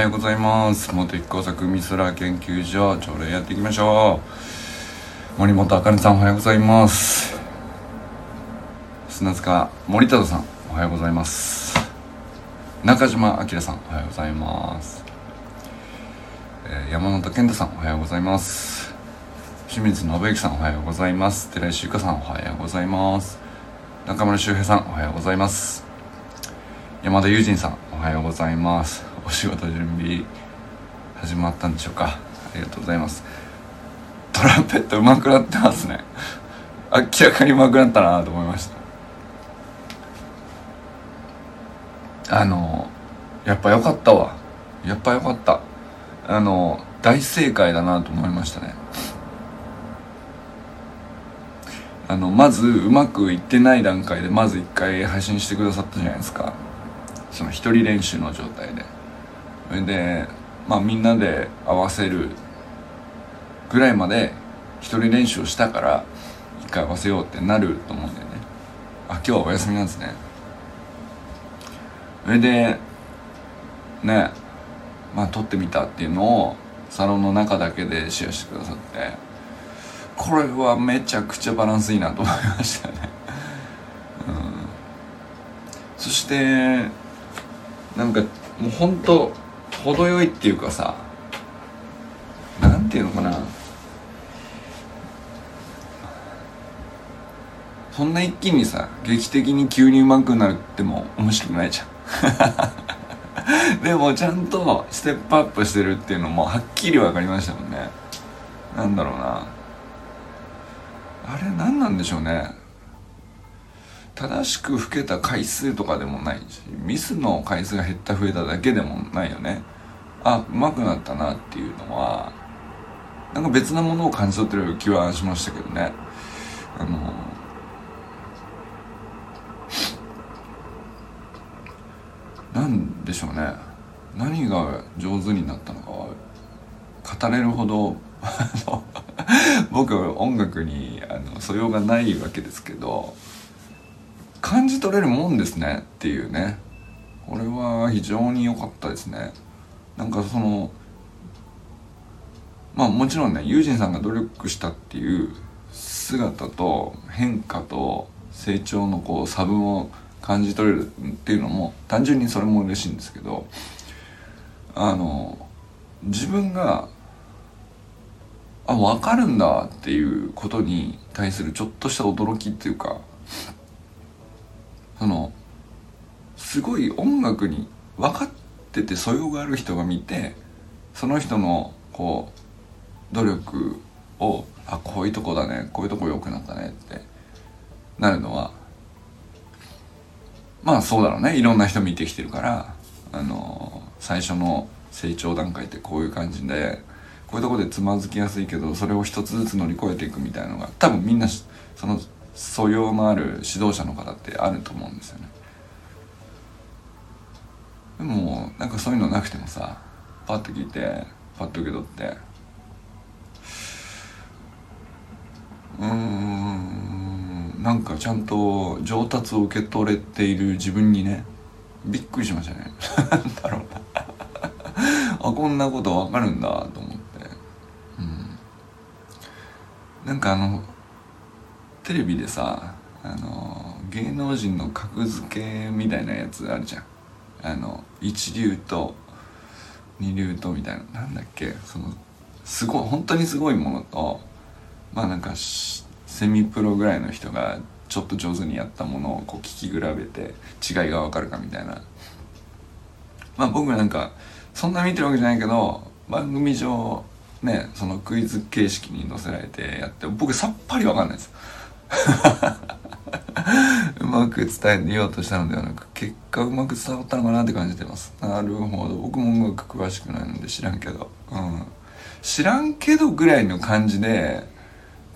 はようございます。茂木工作美空研究所朝礼やっていきましょう。森本あかねさんおはようございます。砂塚森忠さんおはようございます。中島明さんおはようございます、えー山本健太さんおはようございます。清水信之さんおはようございます。寺石ゆかさんおはようございます。中村修平さんおはようございます。山田友人さんおはようございます。お仕事準備始まったんでしょうか。ありがとうございます。トランペット上手くなってますね。明らかに上手くなったなと思いました。あのやっぱ良かったわ。やっぱ良かった。あの大正解だなと思いましたね。あのまずうまくいってない段階でまず一回配信してくださったじゃないですか。その一人練習の状態で。でまあみんなで合わせるぐらいまで一人練習をしたから一回合わせようってなると思うんだよね。あ今日はお休みなんですね。それでねまあ撮ってみたっていうのをサロンの中だけでシェアしてくださってこれはめちゃくちゃバランスいいなと思いましたね。うん。そしてなんかもうほんと程よいっていうかさなんていうのかな。そんな一気にさ劇的に急に上手くなるっても面白くないじゃん。でもちゃんとステップアップしてるっていうのもはっきり分かりましたもんね。なんだろうな。あれ何なんでしょうね。正しく吹けた回数とかでもないしミスの回数が減った増えただけでもないよね。あ上手くなったなっていうのはなんか別なものを感じ取ってる気はしましたけどね。あのなんでしょうね。何が上手になったのかは語れるほど僕は音楽にあの素養がないわけですけど感じ取れるもんですねっていうね。これは非常に良かったですね。なんかそのまあもちろんねユージンさんが努力したっていう姿と変化と成長のこう差分を感じ取れるっていうのも単純にそれも嬉しいんですけどあの自分があ分かるんだっていうことに対するちょっとした驚きっていうかそのすごい音楽に分かってて素養がある人が見てその人のこう努力をあこういうとこだねこういうとこ良くなったねってなるのはまあそうだろうね。いろんな人見てきてるからあの最初の成長段階ってこういう感じでこういうとこでつまずきやすいけどそれを一つずつ乗り越えていくみたいなのが多分みんなその素養のある指導者の方ってあると思うんですよね。でもなんかそういうのなくてもさパッと聞いてパッと受け取って。うーんなんかちゃんと上達を受け取れている自分にねびっくりしましたね。なんだろうな。あこんなことわかるんだと思って。うん。なんかあのテレビでさあの芸能人の格付けみたいなやつあるじゃん。あの一流と二流とみたいな。なんだっけ？そのすごい本当にすごいものとまあなんかセミプロぐらいの人がちょっと上手にやったものをこう聞き比べて違いが分かるかみたいな。まあ僕なんかそんな見てるわけじゃないけど番組上ねそのクイズ形式に載せられてやって僕さっぱり分かんないです。うまく伝えようとしたのではなく結果うまく伝わったのかなって感じてます。なるほど。僕も音楽詳しくないので知らんけど。うん。知らんけどぐらいの感じで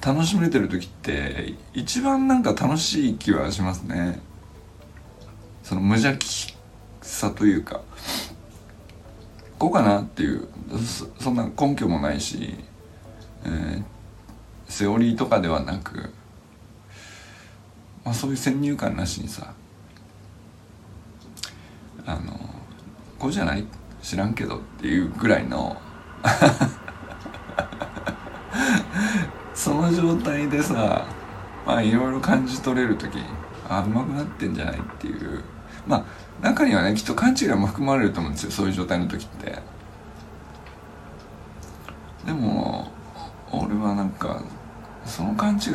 楽しめてる時って一番なんか楽しい気はしますね。その無邪気さというか。こうかなっていう。そそんな根拠もないし、えーセオリーとかではなく、まあ、そういう先入観なしにさあのこうじゃない？知らんけどっていうぐらいのその状態でさまあいろいろ感じ取れる時あうまくなってんじゃないっていう。まあ中にはねきっと勘違いも含まれると思うんですよそういう状態の時って。でも俺はなんかその勘違い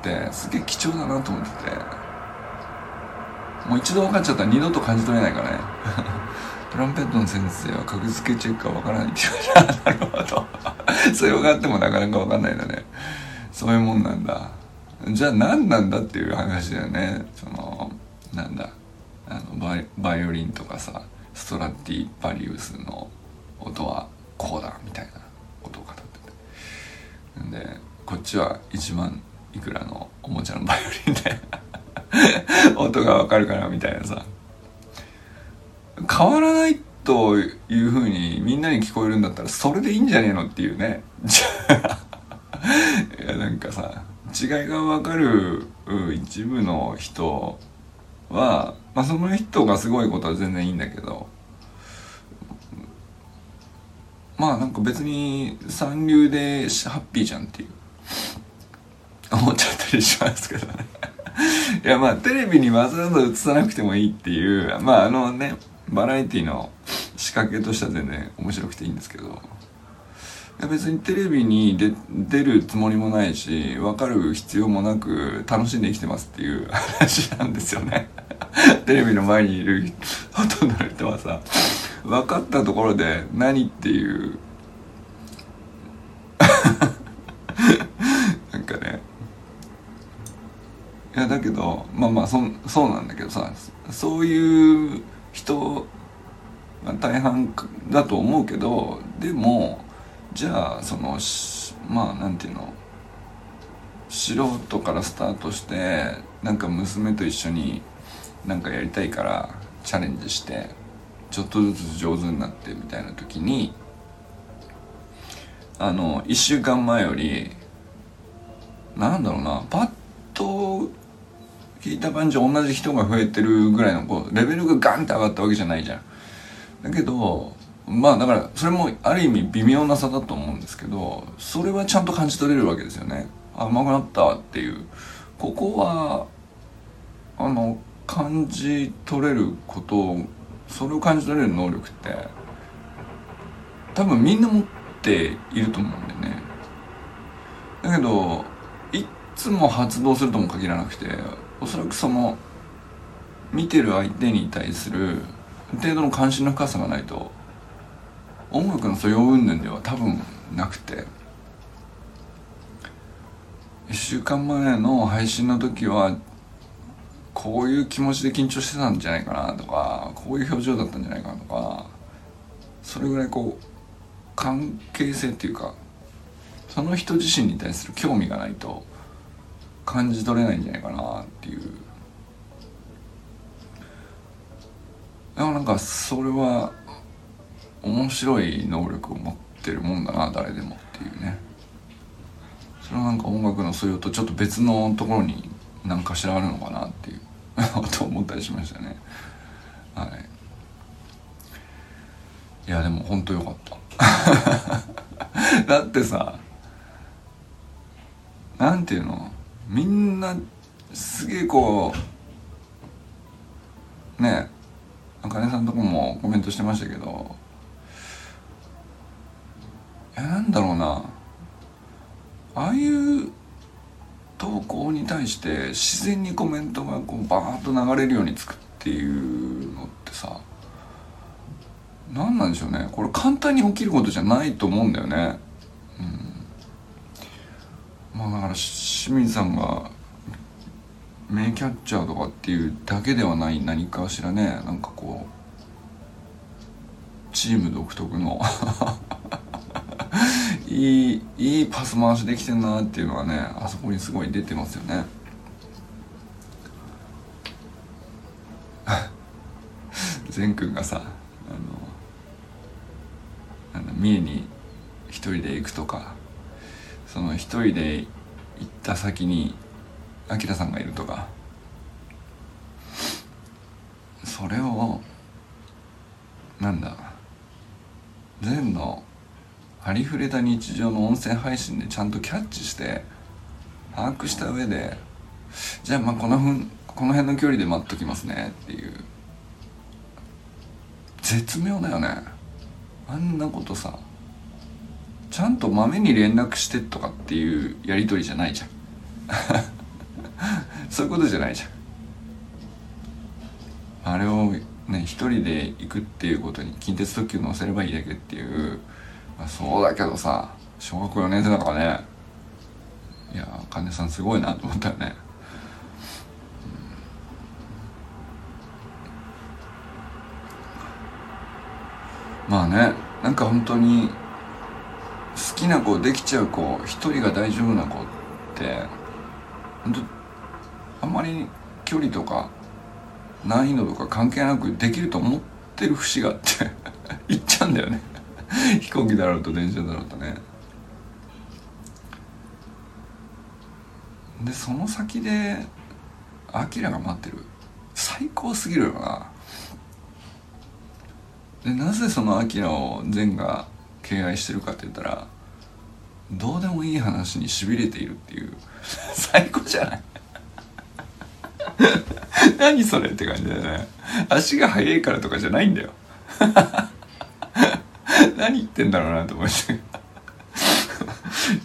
ってすげえ貴重だなと思ってもう一度分かっちゃったら二度と感じ取れないからね。トランペットの先生は格付けチェックは分からないって言われたなるほど。それ分かってもなかなか分かんないんだね。そういうもんなんだ。じゃあ何なんだっていう話だよね。そのなんだ。あのバイオリンとかさストラティパリウスの音はこうだみたいなことを語ってて。でこっちは1万いくらのおもちゃのバイオリンで。音がわかるからみたいなさ。変わらないというふうにみんなに聞こえるんだったらそれでいいんじゃねえのっていうね。いやなんかさ違いが分かる一部の人は、まあ、その人がすごいことは全然いいんだけど。まあなんか別に三流でハッピーじゃんっていう。思っちゃったりしますけどね。いやまあテレビにわざわざ映さなくてもいいっていうまああのねバラエティの仕掛けとしては全然面白くていいんですけど。いや別にテレビに出出るつもりもないし分かる必要もなく楽しんで生きてますっていう 話なんですよね。テレビの前にいるほとんどの人はさ分かったところで何っていうなんかねいやだけどまあまあそそうなんだけどさそういう人が大半だと思うけどでもじゃあそのまあなんていうの素人からスタートしてなんか娘と一緒になんかやりたいからチャレンジしてちょっとずつ上手になってみたいな時にあの1週間前よりなんだろうなパッと聞いた感じ同じ人が増えてるぐらいのこうレベルがガンって上がったわけじゃないじゃん。だけどまあだからそれもある意味微妙な差だと思うんですけどそれはちゃんと感じ取れるわけですよね。あうまくなったっていうここはあの感じ取れることをそれを感じ取れる能力って多分みんな持っていると思うんだよね。だけどいっつも発動するとも限らなくておそらくその見てる相手に対する程度の関心の深さがないと音楽の素養云々では多分なくて1週間前の配信の時はこういう気持ちで緊張してたんじゃないかなとかこういう表情だったんじゃないかなとかそれぐらいこう関係性っていうかその人自身に対する興味がないと感じ取れないんじゃないかなっていう。でもなんかそれは面白い能力を持ってるもんだな誰でもっていうね。それはなんか音楽の素養とちょっと別のところに何かしらあるのかなっていう。と思ったりしましたね。はい。いやでも本当よかった。だってさなんていうの？みんなすげえこうねあかねさんとこもコメントしてましたけどいやなんだろうな。ああいう投稿に対して自然にコメントがこうバーッと流れるようにつくっていうのってさ何なんでしょうね。これ簡単に起きることじゃないと思うんだよね。うん。まあだから清水さんが名キャッチャーとかっていうだけではない何かしらねなんかこうチーム独特の いいいいパス回しできてんなっていうのはねあそこにすごい出てますよね。善くんがさあのなんだ三重に一人で行くとかその一人で行った先にあきらさんがいるとか。それをなんだ全のありふれた日常の音声配信でちゃんとキャッチして把握した上でじゃあまあこのふんこの辺の距離で待っときますねっていう。絶妙だよね。あんなことさ。ちゃんとまめに連絡してとかっていうやり取りじゃないじゃん。そういうことじゃないじゃん。あれをね一人で行くっていうことに近鉄特急乗せればいいだけっていう、まあ、そうだけどさ小学校4年生だからね。いや金さんすごいなと思ったよね、まあねなんか本当にきな子できちゃう子一人が大丈夫な子って本当あんまり距離とか難易度とか関係なくできると思ってる節があって 行っちゃうんだよね。飛行機だろうと電車だろうとね。でその先でアキラが待ってる。最高すぎるよな。でなぜそのアキラを善が敬愛してるかって言ったらどうでもいい話にしびれているっていう。最高じゃない？何それって感じだよね。足が速いからとかじゃないんだよ。何言ってんだろうなと思って。い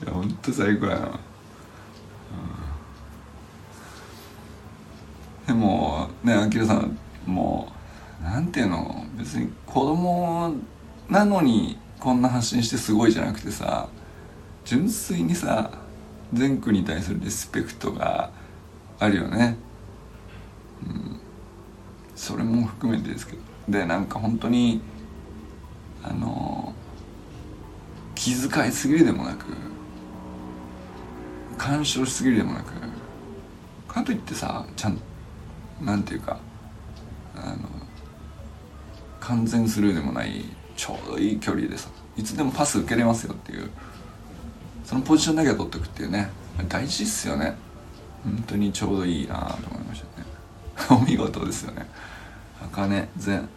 やほんと最高やな、うん、でもねあきらさんもうなんていうの？別に子供なのにこんな発信してすごいじゃなくてさ純粋にさ善くに対するリスペクトがあるよね。うん。それも含めてですけど。でなんか本当にあの気遣いすぎるでもなく干渉しすぎるでもなくかといってさちゃんなんていうかあの完全スルーでもないちょうどいい距離でさいつでもパス受けれますよっていうそのポジションだけは取っておくっていうね。大事っすよね。本当にちょうどいいなと思いましたね。お見事ですよね。茜善。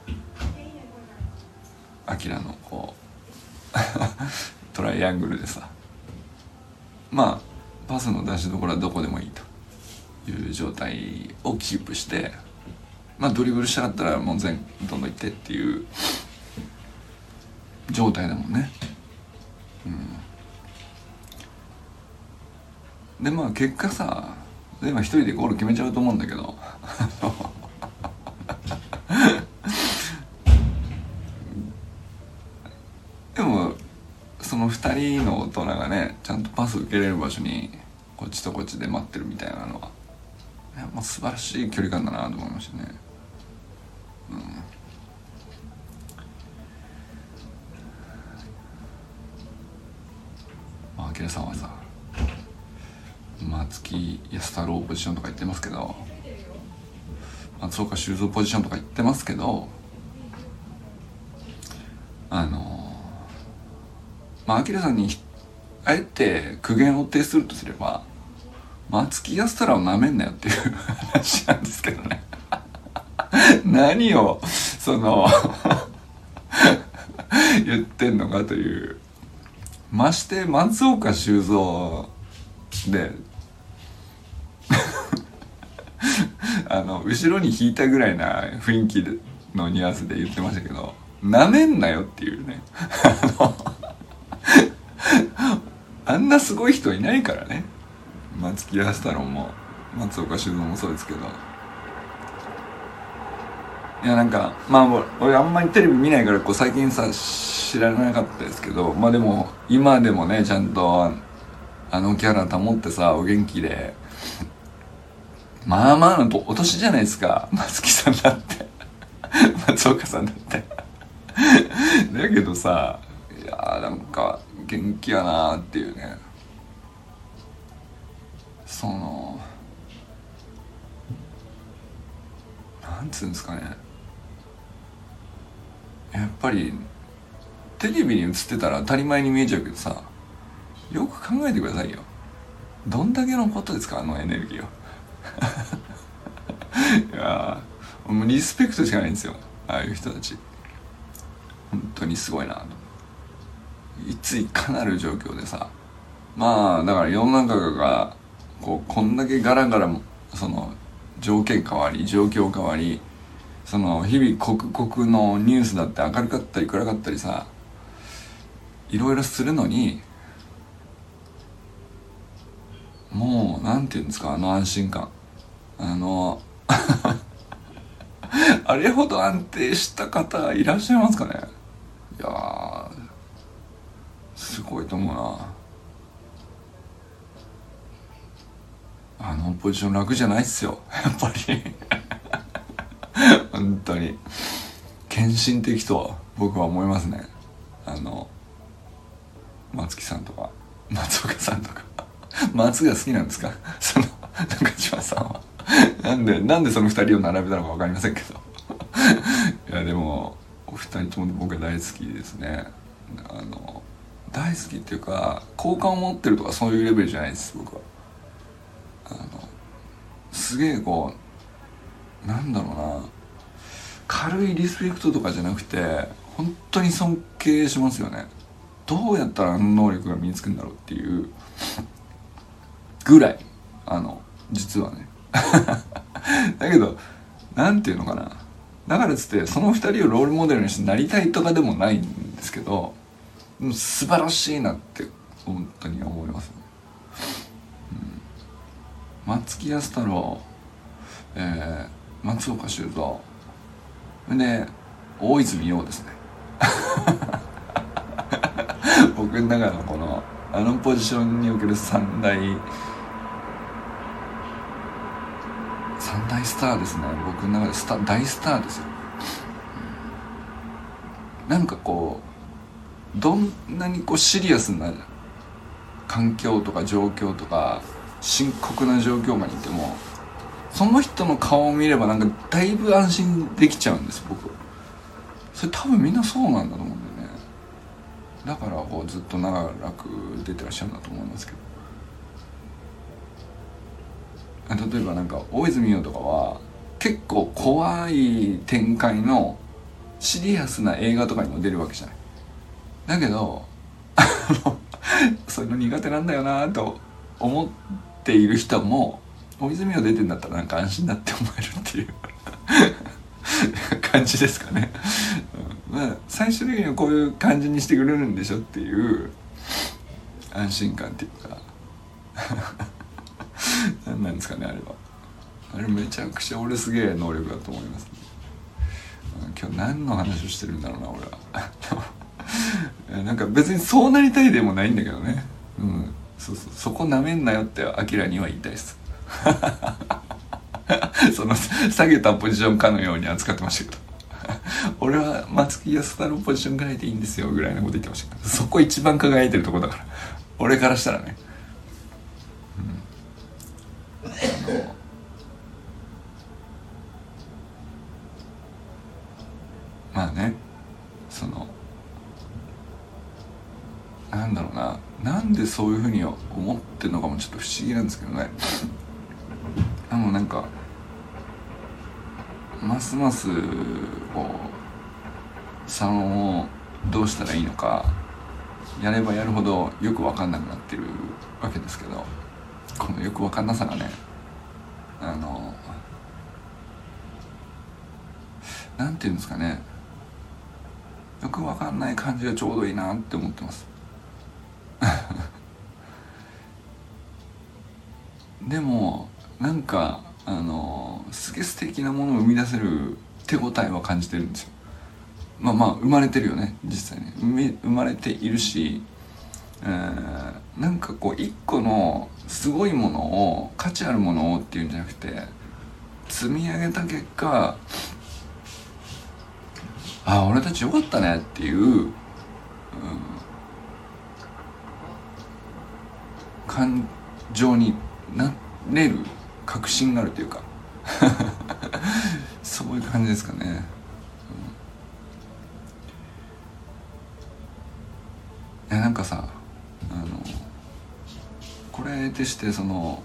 アキラのこう トライアングルでさ。まあパスの出しどころはどこでもいいと。いう状態をキープして。まあドリブルしたかったらもう全どんどんいってっていう状態だもんね。うん。でまあ結果さ今一人でゴール決めちゃうと思うんだけど。でもその2人の大人がねちゃんとパス受けれる場所にこっちとこっちで待ってるみたいなのは。やっぱ素晴らしい距離感だなと思いましたね。うん。まあ明さんはさ松木安太郎ポジションとか言ってますけど松岡修造ポジションとか言ってますけどあのまあ明さんにあえて苦言を呈するとすれば松木安太郎をなめんなよっていう話なんですけどね。何をその 言ってんのかという。まして松岡修造であの後ろに引いたぐらいな雰囲気のニュアンスで言ってましたけどなめんなよっていうね。あんなすごい人いないからね。松木安太郎も松岡修造もそうですけど。いやなんかまあ俺あんまりテレビ見ないからこう最近さ知らなかったですけどまあでも今でもねちゃんとあのキャラ保ってさお元気でまあまあのお年じゃないですか。松木さんだって。松岡さんだって。だけどさいやーなんか元気やなーっていうね。そのなんつうんですかね。やっぱりテレビに映ってたら当たり前に見えちゃうけどさよく考えてくださいよ。どんだけのことですかあのエネルギーを。いやもうリスペクトしかないんですよ。ああいう人たち。本当にすごいなと。いついかなる状況でさ。まあだから世の中がこうこんだけガラガラその条件変わり状況変わりその日々刻々のニュースだって明るかったり暗かったりさいろいろするのにもうなんていうんですかあの安心感。あの あれほど安定した方いらっしゃいますかね？いやすごいと思うな。あのポジション楽じゃないっすよ やっぱり。本当に。献身的と僕は思いますね。あの松木さんとか松岡さんとか。松が好きなんですか？そのなんでなんでその二人を並べたのか分かりませんけど。いやでもお二人とも僕は大好きですね。あの大好きっていうか好感を持ってるとかそういうレベルじゃないです僕は。あのすげえこうなんだろうな。軽いリスペクトとかじゃなくて本当に尊敬しますよね。どうやったらあの能力が身につくんだろうっていうぐらいあの実はね。だけど何て言うのかな。だからつってその2人をロールモデルにしてなりたいとかでもないんですけど素晴らしいなって本当に思います。ね、うん、松木安太郎、えー、松岡修造。で大泉洋ですね。僕の中のこのあのポジションにおける三大三スターですね。僕の中でスタ大スターですよ。なんかこうどんなにこうシリアスな環境とか状況とか深刻な状況下にいてもその人の顔を見ればなんかだいぶ安心できちゃうんです僕。それ多分みんなそうなんだと思うんだよね。だからこうずっと長らく出てらっしゃるんだと思いますけど。例えばなんか大泉洋とかは結構怖い展開のシリアスな映画とかにも出るわけじゃない。だけど そういうの苦手なんだよなと思っている人も大泉洋出てんだったらなんか安心だって思えるっていう 感じですかね、うん、まあ最終的にはこういう感じにしてくれるんでしょっていう安心感っていうか。何 なんですかねあれは。あれめちゃくちゃ俺すげえ能力だと思いますね、今日何の話をしてるんだろうな俺は。なんか別にそうなりたいでもないんだけどね。うん。そうそう。そこなめんなよってアキラには言いたいです。その下げたポジションかのように扱ってましたけど。俺は松木安太郎ポジションぐらいでいいんですよぐらいのこと言ってましたけど。そこ一番輝いてるとこだから。俺からしたらね、う、まあねそのなんだろうな。なんでそういうふうに思ってるのかもちょっと不思議なんですけどね。でもなんかますますこうサロンをどうしたらいいのかやればやるほどよく分かんなくなってるわけですけどこのよく分かんなさがね。あのなんていうんですかね。よく分かんない感じがちょうどいいなって思ってます。でもなんかあのすげえ素敵なものを生み出せる手応えは感じてるんですよ。まあまあ生まれてるよね実際ね生まれているし、えー、なんかこう一個のすごいものを価値あるものをっていうんじゃなくて積み上げた結果ああ俺たちよかったねっていう、うん、感情になれる確信があるというか そういう感じですかね、うん、いやなんかさこれでしてその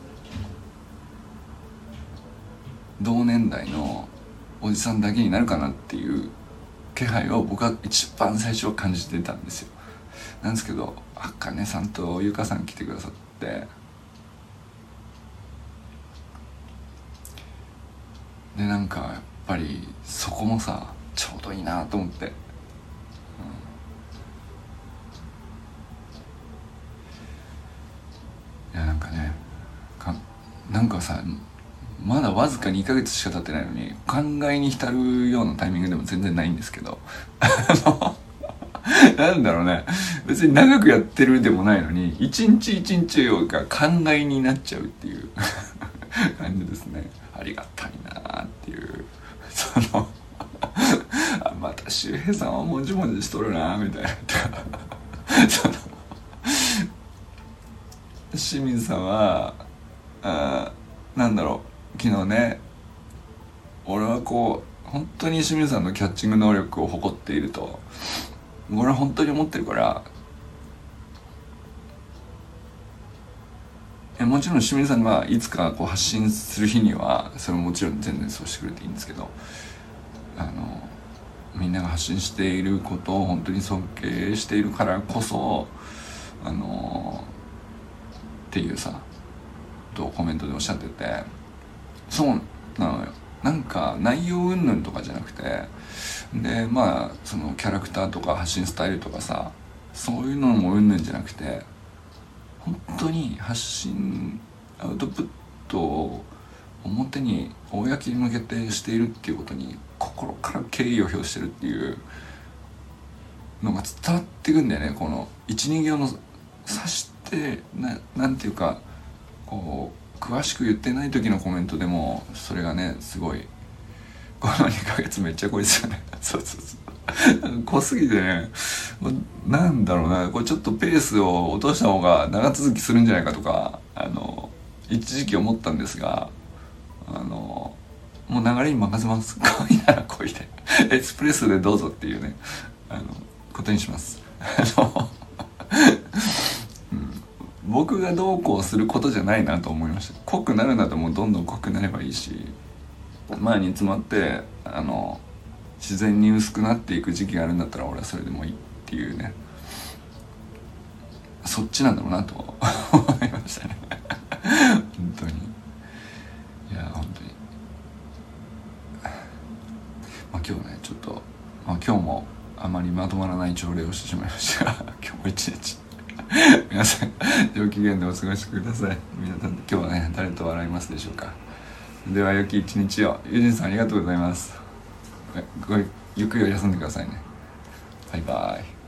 同年代のおじさんだけになるかなっていう気配を僕は一番最初は感じてたんですよ。なんですけどあかねさんとゆかさん来てくださって。でなんかやっぱりそこもさちょうどいいなと思って、うん、いやなんかねかなんかさまだわずか2ヶ月しか経ってないのに考えに浸るようなタイミングでも全然ないんですけど。なんだろうね。別に長くやってるでもないのに一日一日が考えになっちゃうっていう 感じですね。ありがたいなっていう。そのまた周平さんはもじもじしとるなみたいな。その清水さんはあなんだろう。昨日ね俺はこう本当に清水さんのキャッチング能力を誇っていると俺は本当に思ってるからえもちろん清水さんがいつかこう発信する日にはそれももちろん全然そうしてくれていいんですけどあのみんなが発信していることを本当に尊敬しているからこそあのっていうさとコメントでおっしゃってて。そうなのよ。なんか内容云々とかじゃなくて。でまあそのキャラクターとか発信スタイルとかさそういうのもうんぬんじゃなくて本当に発信アウトプットを表に公に向けてしているっていうことに心から敬意を表してるっていうのが伝わってくんだよね。この12行の指してななんていうかこう詳しく言ってない時のコメントでもそれがねすごいこの2ヶ月めっちゃ濃いですよね。そうそうそう。濃すぎてねなんだろうな。これちょっとペースを落とした方が長続きするんじゃないかとかあの一時期思ったんですがあのもう流れに任せます。濃いなら濃いで。エスプレッソでどうぞっていうねあのことにします。あの、僕がどうこうすることじゃないなと思いました。濃くなるならもうどんどん濃くなればいいし。前に詰まってあの自然に薄くなっていく時期があるんだったら俺はそれでもいいっていうね。そっちなんだろうなと思いましたね。本当に。いや本当に。まあ今日ねちょっと、まあ、今日もあまりまとまらない朝礼をしてしまいました。が 今日も一日。皆さん上機嫌でお過ごしください。皆さん今日はね誰と笑いますでしょうか。では良き一日を。ユジンさんありがとうございます。ごゆっくり休んでくださいね。バイバイ。